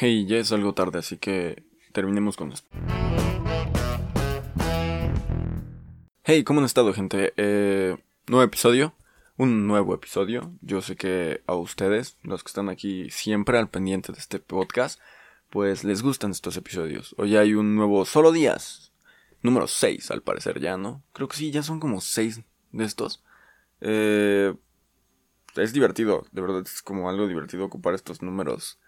Hey, ya es algo tarde, así que terminemos con esto. Hey, ¿cómo han estado, gente? Eh, nuevo episodio, un nuevo episodio. Yo sé que a ustedes, los que están aquí siempre al pendiente de este podcast, pues les gustan estos episodios. Hoy hay un nuevo Solo Días, número 6 al parecer ya, ¿no? Creo que sí, ya son como 6 de estos. Eh, es divertido, de verdad es como algo divertido ocupar estos números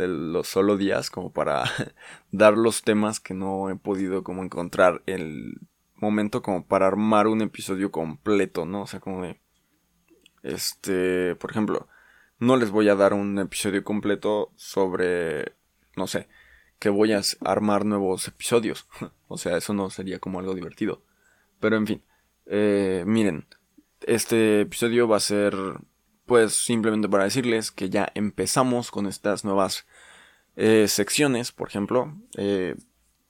de los solo días como para dar los temas que no he podido como encontrar el momento como para armar un episodio completo, ¿no? O sea, como de este, por ejemplo, no les voy a dar un episodio completo sobre no sé, que voy a armar nuevos episodios. o sea, eso no sería como algo divertido. Pero en fin, eh, miren, este episodio va a ser pues simplemente para decirles que ya empezamos con estas nuevas eh, secciones, por ejemplo. Eh,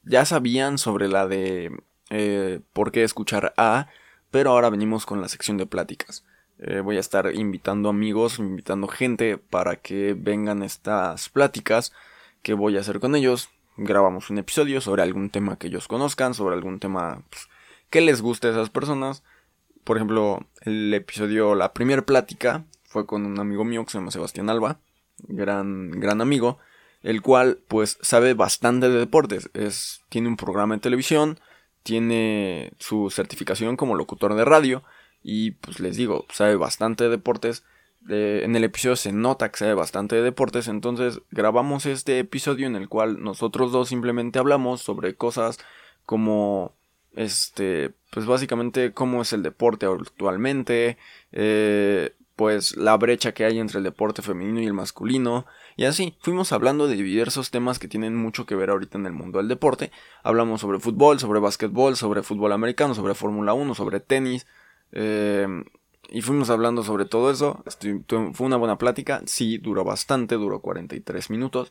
ya sabían sobre la de eh, por qué escuchar a, pero ahora venimos con la sección de pláticas. voy a estar invitando amigos, invitando gente para que vengan estas pláticas que voy a hacer con ellos. Grabamos un episodio sobre algún tema que ellos conozcan, sobre algún tema pues, que les guste a esas personas. Por ejemplo, el episodio, la primera plática fue con un amigo mío que se llama Sebastián Alba, gran, gran amigo, el cual pues sabe bastante de deportes, es, tiene un programa de televisión, tiene su certificación como locutor de radio y pues les digo, sabe bastante de deportes. en el episodio se nota que sabe bastante de deportes, entonces grabamos este episodio en el cual nosotros dos simplemente hablamos sobre cosas como este, pues básicamente cómo es el deporte actualmente, eh, pues la brecha que hay entre el deporte femenino y el masculino. Y así, fuimos hablando de diversos temas que tienen mucho que ver ahorita en el mundo del deporte. Hablamos sobre fútbol, sobre básquetbol, sobre fútbol americano, sobre Fórmula 1, sobre tenis. Eh, y fuimos hablando sobre todo eso. fue una buena plática. Sí, duró bastante, duró 43 minutos.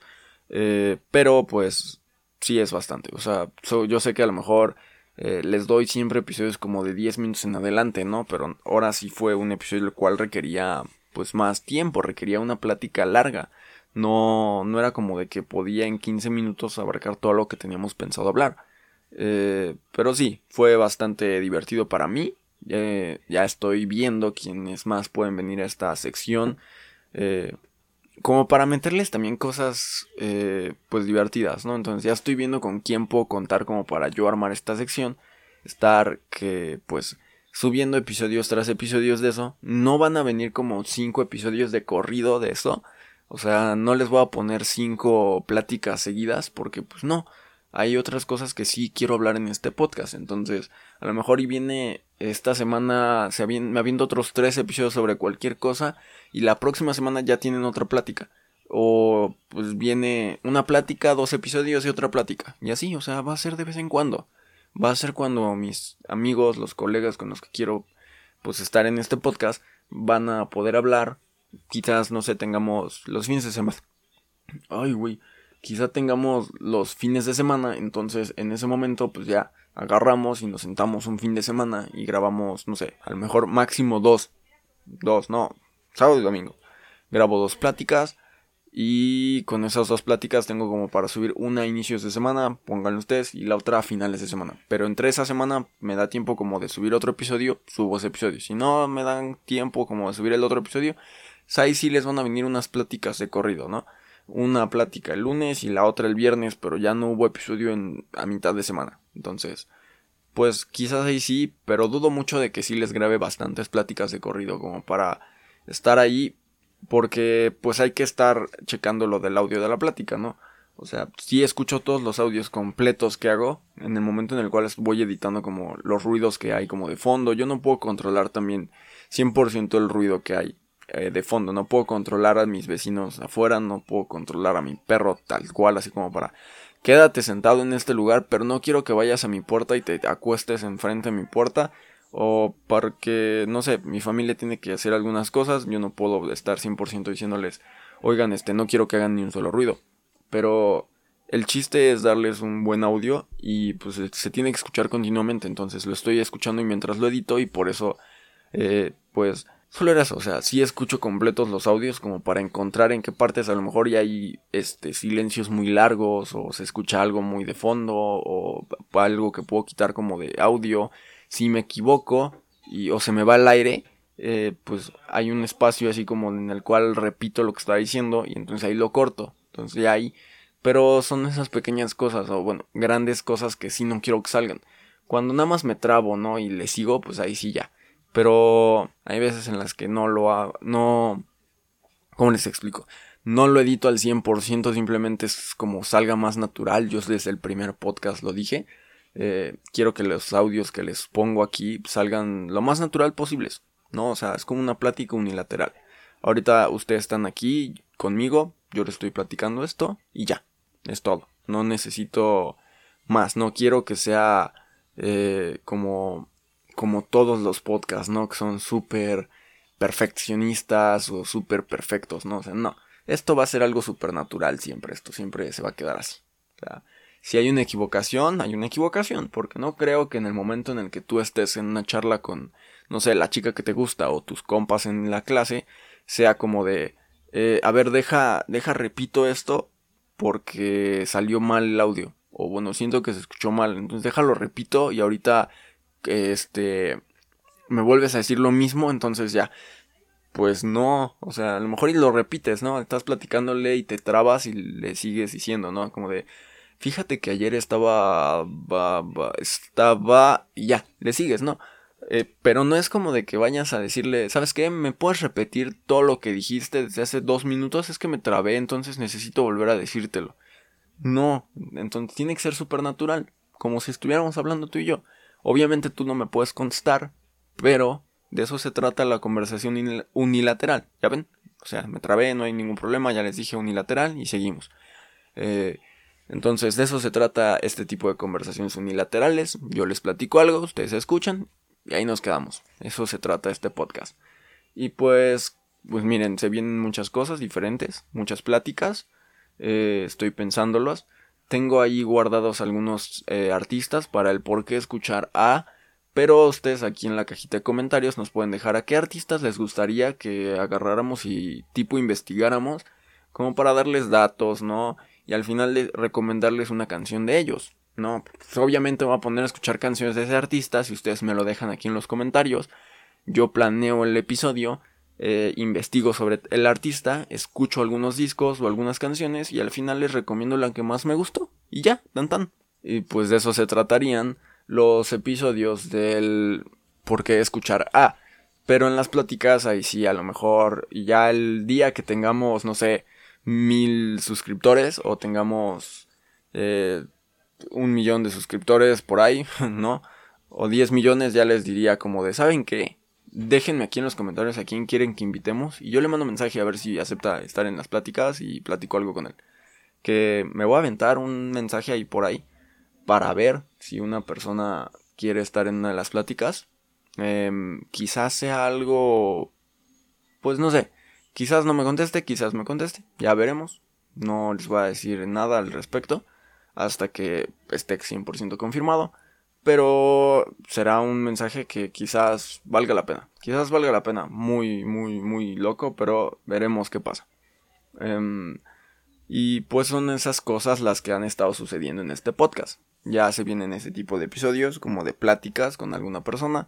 Eh, pero pues sí es bastante. O sea, yo sé que a lo mejor eh, les doy siempre episodios como de 10 minutos en adelante, ¿no? Pero ahora sí fue un episodio el cual requería pues más tiempo, requería una plática larga. No, no era como de que podía en 15 minutos abarcar todo lo que teníamos pensado hablar. Eh, pero sí, fue bastante divertido para mí. ya estoy viendo quiénes más pueden venir a esta sección. Eh, como para meterles también cosas eh, pues divertidas, ¿no? Entonces ya estoy viendo con quién puedo contar como para yo armar esta sección, estar que pues subiendo episodios tras episodios de eso, no van a venir como cinco episodios de corrido de eso, o sea, no les voy a poner cinco pláticas seguidas porque pues no, hay otras cosas que sí quiero hablar en este podcast. Entonces, a lo mejor y viene esta semana, se me habiendo otros tres episodios sobre cualquier cosa y la próxima semana ya tienen otra plática. O pues viene una plática, dos episodios y otra plática. Y así, o sea, va a ser de vez en cuando. Va a ser cuando mis amigos, los colegas con los que quiero pues estar en este podcast van a poder hablar. Quizás, no sé, tengamos los fines de semana. Ay, güey quizá tengamos los fines de semana, entonces en ese momento pues ya agarramos y nos sentamos un fin de semana y grabamos, no sé, a lo mejor máximo dos, dos, no, sábado y domingo. Grabo dos pláticas y con esas dos pláticas tengo como para subir una a inicios de semana, pónganlo ustedes, y la otra a finales de semana. Pero entre esa semana me da tiempo como de subir otro episodio, subo ese episodio. Si no me dan tiempo como de subir el otro episodio, pues ahí sí les van a venir unas pláticas de corrido, ¿no? Una plática el lunes y la otra el viernes, pero ya no hubo episodio en, a mitad de semana. Entonces, pues quizás ahí sí, pero dudo mucho de que sí les grabe bastantes pláticas de corrido como para estar ahí, porque pues hay que estar checando lo del audio de la plática, ¿no? O sea, sí escucho todos los audios completos que hago en el momento en el cual voy editando como los ruidos que hay como de fondo. Yo no puedo controlar también 100% el ruido que hay eh, de fondo. No puedo controlar a mis vecinos afuera, no puedo controlar a mi perro tal cual, así como para quédate sentado en este lugar, pero no quiero que vayas a mi puerta y te acuestes enfrente de mi puerta. O porque, no sé, mi familia tiene que hacer algunas cosas, yo no puedo estar 100% diciéndoles, oigan, este, no quiero que hagan ni un solo ruido. Pero el chiste es darles un buen audio y pues se tiene que escuchar continuamente, entonces lo estoy escuchando y mientras lo edito y por eso, eh, pues solo era eso, o sea, sí escucho completos los audios como para encontrar en qué partes a lo mejor ya hay este silencios muy largos o se escucha algo muy de fondo o algo que puedo quitar como de audio. Si me equivoco y o se me va el aire, eh, pues hay un espacio así como en el cual repito lo que estaba diciendo y entonces ahí lo corto. Entonces ya ahí, pero son esas pequeñas cosas o bueno, grandes cosas que sí no quiero que salgan. Cuando nada más me trabo, ¿no? Y le sigo, pues ahí sí ya. Pero hay veces en las que no lo hago, no... ¿Cómo les explico? No lo edito al 100%, simplemente es como salga más natural. Yo desde el primer podcast lo dije. Eh, quiero que los audios que les pongo aquí salgan lo más natural posibles. ¿no? O sea, es como una plática unilateral. Ahorita ustedes están aquí conmigo, yo les estoy platicando esto y ya, es todo. No necesito más, no quiero que sea eh, como, como todos los podcasts, ¿no? Que son súper perfeccionistas o súper perfectos, ¿no? O sea, no. Esto va a ser algo súper natural siempre, esto siempre se va a quedar así. O sea, si hay una equivocación, hay una equivocación, porque no creo que en el momento en el que tú estés en una charla con no sé, la chica que te gusta o tus compas en la clase, sea como de, eh, a ver, deja, deja, repito esto porque salió mal el audio. O bueno, siento que se escuchó mal. Entonces déjalo, repito y ahorita, este, me vuelves a decir lo mismo, entonces ya. Pues no, o sea, a lo mejor y lo repites, ¿no? Estás platicándole y te trabas y le sigues diciendo, ¿no? Como de, fíjate que ayer estaba, estaba, y ya, le sigues, ¿no? Eh, pero no es como de que vayas a decirle, ¿sabes qué? ¿Me puedes repetir todo lo que dijiste desde hace dos minutos? Es que me trabé, entonces necesito volver a decírtelo. No, entonces tiene que ser súper natural, como si estuviéramos hablando tú y yo. Obviamente tú no me puedes contestar, pero de eso se trata la conversación unilateral, ¿ya ven? O sea, me trabé, no hay ningún problema, ya les dije unilateral y seguimos. Eh, entonces, de eso se trata este tipo de conversaciones unilaterales. Yo les platico algo, ustedes escuchan y ahí nos quedamos. Eso se trata este podcast. Y pues, pues miren, se vienen muchas cosas diferentes, muchas pláticas. Eh, estoy pensándolas. Tengo ahí guardados algunos eh, artistas para el por qué escuchar a. Pero ustedes aquí en la cajita de comentarios nos pueden dejar a qué artistas les gustaría que agarráramos y tipo investigáramos. Como para darles datos, ¿no? Y al final recomendarles una canción de ellos. ¿no? Pues obviamente voy a poner a escuchar canciones de ese artista, si ustedes me lo dejan aquí en los comentarios. Yo planeo el episodio, eh, investigo sobre el artista, escucho algunos discos o algunas canciones y al final les recomiendo la que más me gustó. Y ya, tan tan. Y pues de eso se tratarían los episodios del por qué escuchar A. Pero en las pláticas ahí sí, a lo mejor ya el día que tengamos, no sé, mil suscriptores o tengamos eh, un millón de suscriptores por ahí, ¿no? O 10 millones ya les diría como de, ¿saben qué? Déjenme aquí en los comentarios a quién quieren que invitemos y yo le mando mensaje a ver si acepta estar en las pláticas y platico algo con él. Que me voy a aventar un mensaje ahí por ahí para ver si una persona quiere estar en una de las pláticas. Em, quizás sea algo, pues no sé, quizás no me conteste, quizás me conteste, ya veremos. No les voy a decir nada al respecto hasta que esté 100% confirmado. Pero será un mensaje que quizás valga la pena. Quizás valga la pena. Muy, muy, muy loco, pero veremos qué pasa. Em, y pues son esas cosas las que han estado sucediendo en este podcast. Ya se vienen ese tipo de episodios, como de pláticas con alguna persona.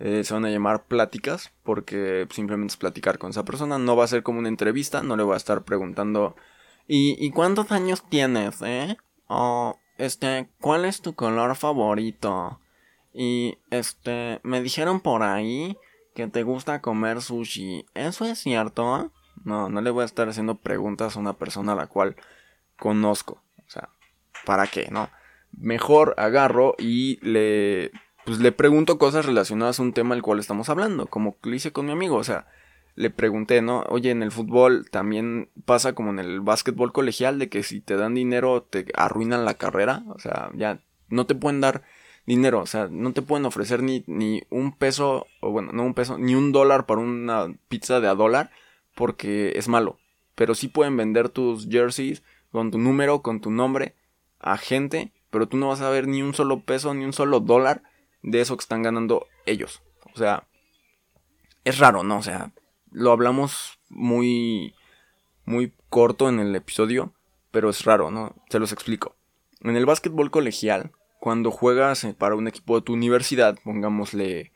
Eh, se van a llamar pláticas, porque simplemente es platicar con esa persona. No va a ser como una entrevista, no le voy a estar preguntando. ¿Y, ¿y cuántos años tienes, eh? Oh, este, ¿cuál es tu color favorito? Y, este, me dijeron por ahí que te gusta comer sushi. ¿Eso es cierto? No, no le voy a estar haciendo preguntas a una persona a la cual conozco. O sea, ¿para qué? No. Mejor agarro y le, pues le pregunto cosas relacionadas a un tema del cual estamos hablando, como lo hice con mi amigo. O sea, le pregunté, ¿no? Oye, en el fútbol también pasa como en el básquetbol colegial de que si te dan dinero te arruinan la carrera, o sea, ya no te pueden dar dinero, o sea, no te pueden ofrecer ni, ni un peso, o bueno, no un peso, ni un dólar para una pizza de a dólar porque es malo, pero sí pueden vender tus jerseys con tu número, con tu nombre a gente, pero tú no vas a ver ni un solo peso, ni un solo dólar de eso que están ganando ellos, o sea, es raro, ¿no? O sea, lo hablamos muy, muy corto en el episodio, pero es raro, ¿no? Se los explico. En el básquetbol colegial, cuando juegas para un equipo de tu universidad, pongámosle,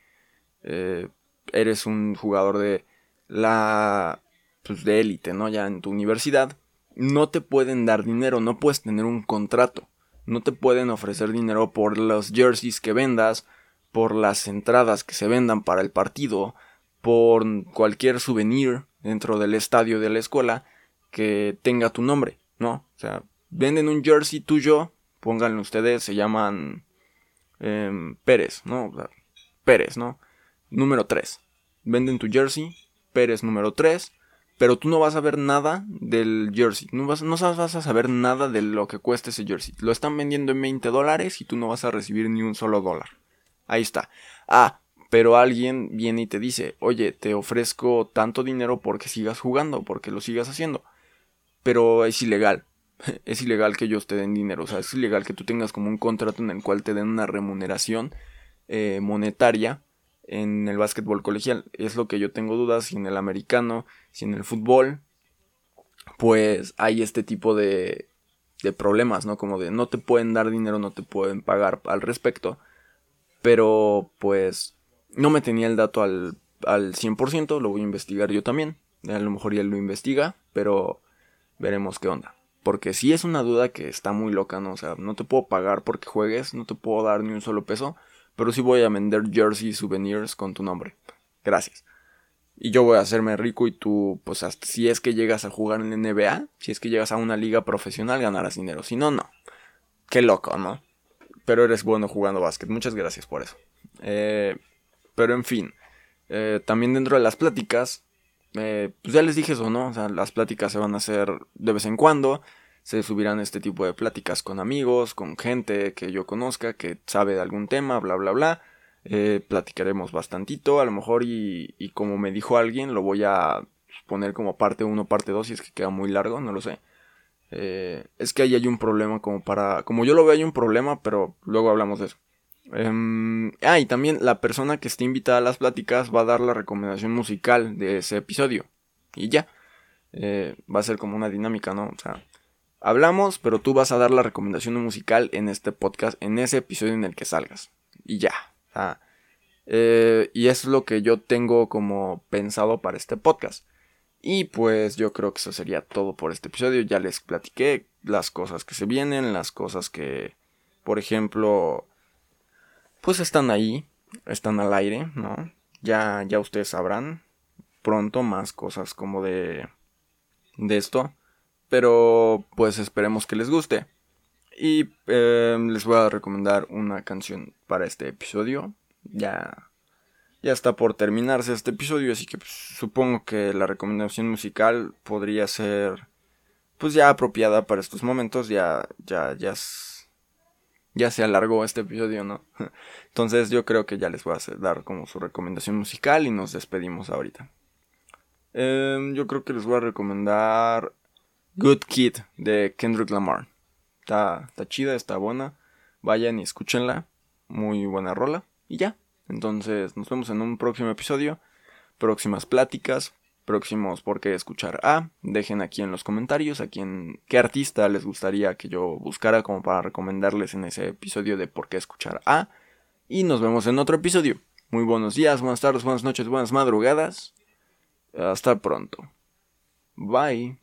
eh, eres un jugador de la, pues de élite, ¿no? Ya en tu universidad, no te pueden dar dinero, no puedes tener un contrato, no te pueden ofrecer dinero por los jerseys que vendas, por las entradas que se vendan para el partido, por cualquier souvenir dentro del estadio de la escuela que tenga tu nombre, ¿no? O sea, venden un jersey tuyo, pónganlo ustedes, se llaman em, Pérez, ¿no? Pérez, ¿no? Número 3. Venden tu jersey, Pérez número 3, pero tú no vas a ver nada del jersey, no vas, no vas a saber nada de lo que cuesta ese jersey. Lo están vendiendo en 20 dólares y tú no vas a recibir ni un solo dólar. Ahí está. Ah, pero alguien viene y te dice, oye, te ofrezco tanto dinero porque sigas jugando, porque lo sigas haciendo. Pero es ilegal. Es ilegal que ellos te den dinero. O sea, es ilegal que tú tengas como un contrato en el cual te den una remuneración eh, monetaria en el básquetbol colegial. Es lo que yo tengo dudas si en el americano, si en el fútbol, pues hay este tipo de, de problemas, ¿no? Como de no te pueden dar dinero, no te pueden pagar al respecto. Pero pues no me tenía el dato al, al 100%, lo voy a investigar yo también. A lo mejor ya lo investiga, pero veremos qué onda. Porque si es una duda que está muy loca, ¿no? O sea, no te puedo pagar porque juegues, no te puedo dar ni un solo peso, pero sí voy a vender jerseys, souvenirs con tu nombre. Gracias. Y yo voy a hacerme rico y tú, pues hasta si es que llegas a jugar en la NBA, si es que llegas a una liga profesional, ganarás dinero. Si no, no. Qué loco, ¿no? Pero eres bueno jugando básquet. Muchas gracias por eso. Eh, pero en fin, eh, también dentro de las pláticas, eh, pues ya les dije eso, ¿no? O sea, las pláticas se van a hacer de vez en cuando. Se subirán este tipo de pláticas con amigos, con gente que yo conozca, que sabe de algún tema, bla, bla, bla. Eh, platicaremos bastantito, a lo mejor y, como me dijo alguien, lo voy a poner como parte 1, parte 2, si es que queda muy largo, no lo sé. es que ahí hay un problema como para... Como yo lo veo hay un problema, pero luego hablamos de eso. Em, ah, y también la persona que esté invitada a las pláticas va a dar la recomendación musical de ese episodio. Y ya. Eh, va a ser como una dinámica, ¿no? O sea, hablamos, pero tú vas a dar la recomendación musical en este podcast, en ese episodio en el que salgas. Y ya. Eh, y es lo que yo tengo como pensado para este podcast. Y pues yo creo que eso sería todo por este episodio. Ya les platiqué las cosas que se vienen, las cosas que, por ejemplo, pues están ahí, están al aire, ¿no? Ya, ya ustedes sabrán pronto más cosas como de, de esto, pero pues esperemos que les guste. Y em, les voy a recomendar una canción para este episodio. Ya, ya está por terminarse este episodio, así que pues, supongo que la recomendación musical podría ser pues ya apropiada para estos momentos. Ya, ya, ya ya se alargó este episodio, ¿no? Entonces yo creo que ya les voy a dar como su recomendación musical y nos despedimos ahorita. Em, yo creo que les voy a recomendar Good Kid de Kendrick Lamar. Está, está chida, está buena. Vayan y escúchenla. Muy buena rola. Y ya. Entonces nos vemos en un próximo episodio. Próximas pláticas próximos por qué escuchar a. Dejen aquí en los comentarios a quién, qué artista les gustaría que yo buscara como para recomendarles en ese episodio de por qué escuchar a. Y nos vemos en otro episodio. Muy buenos días, buenas tardes, buenas noches, buenas madrugadas. Hasta pronto. Bye.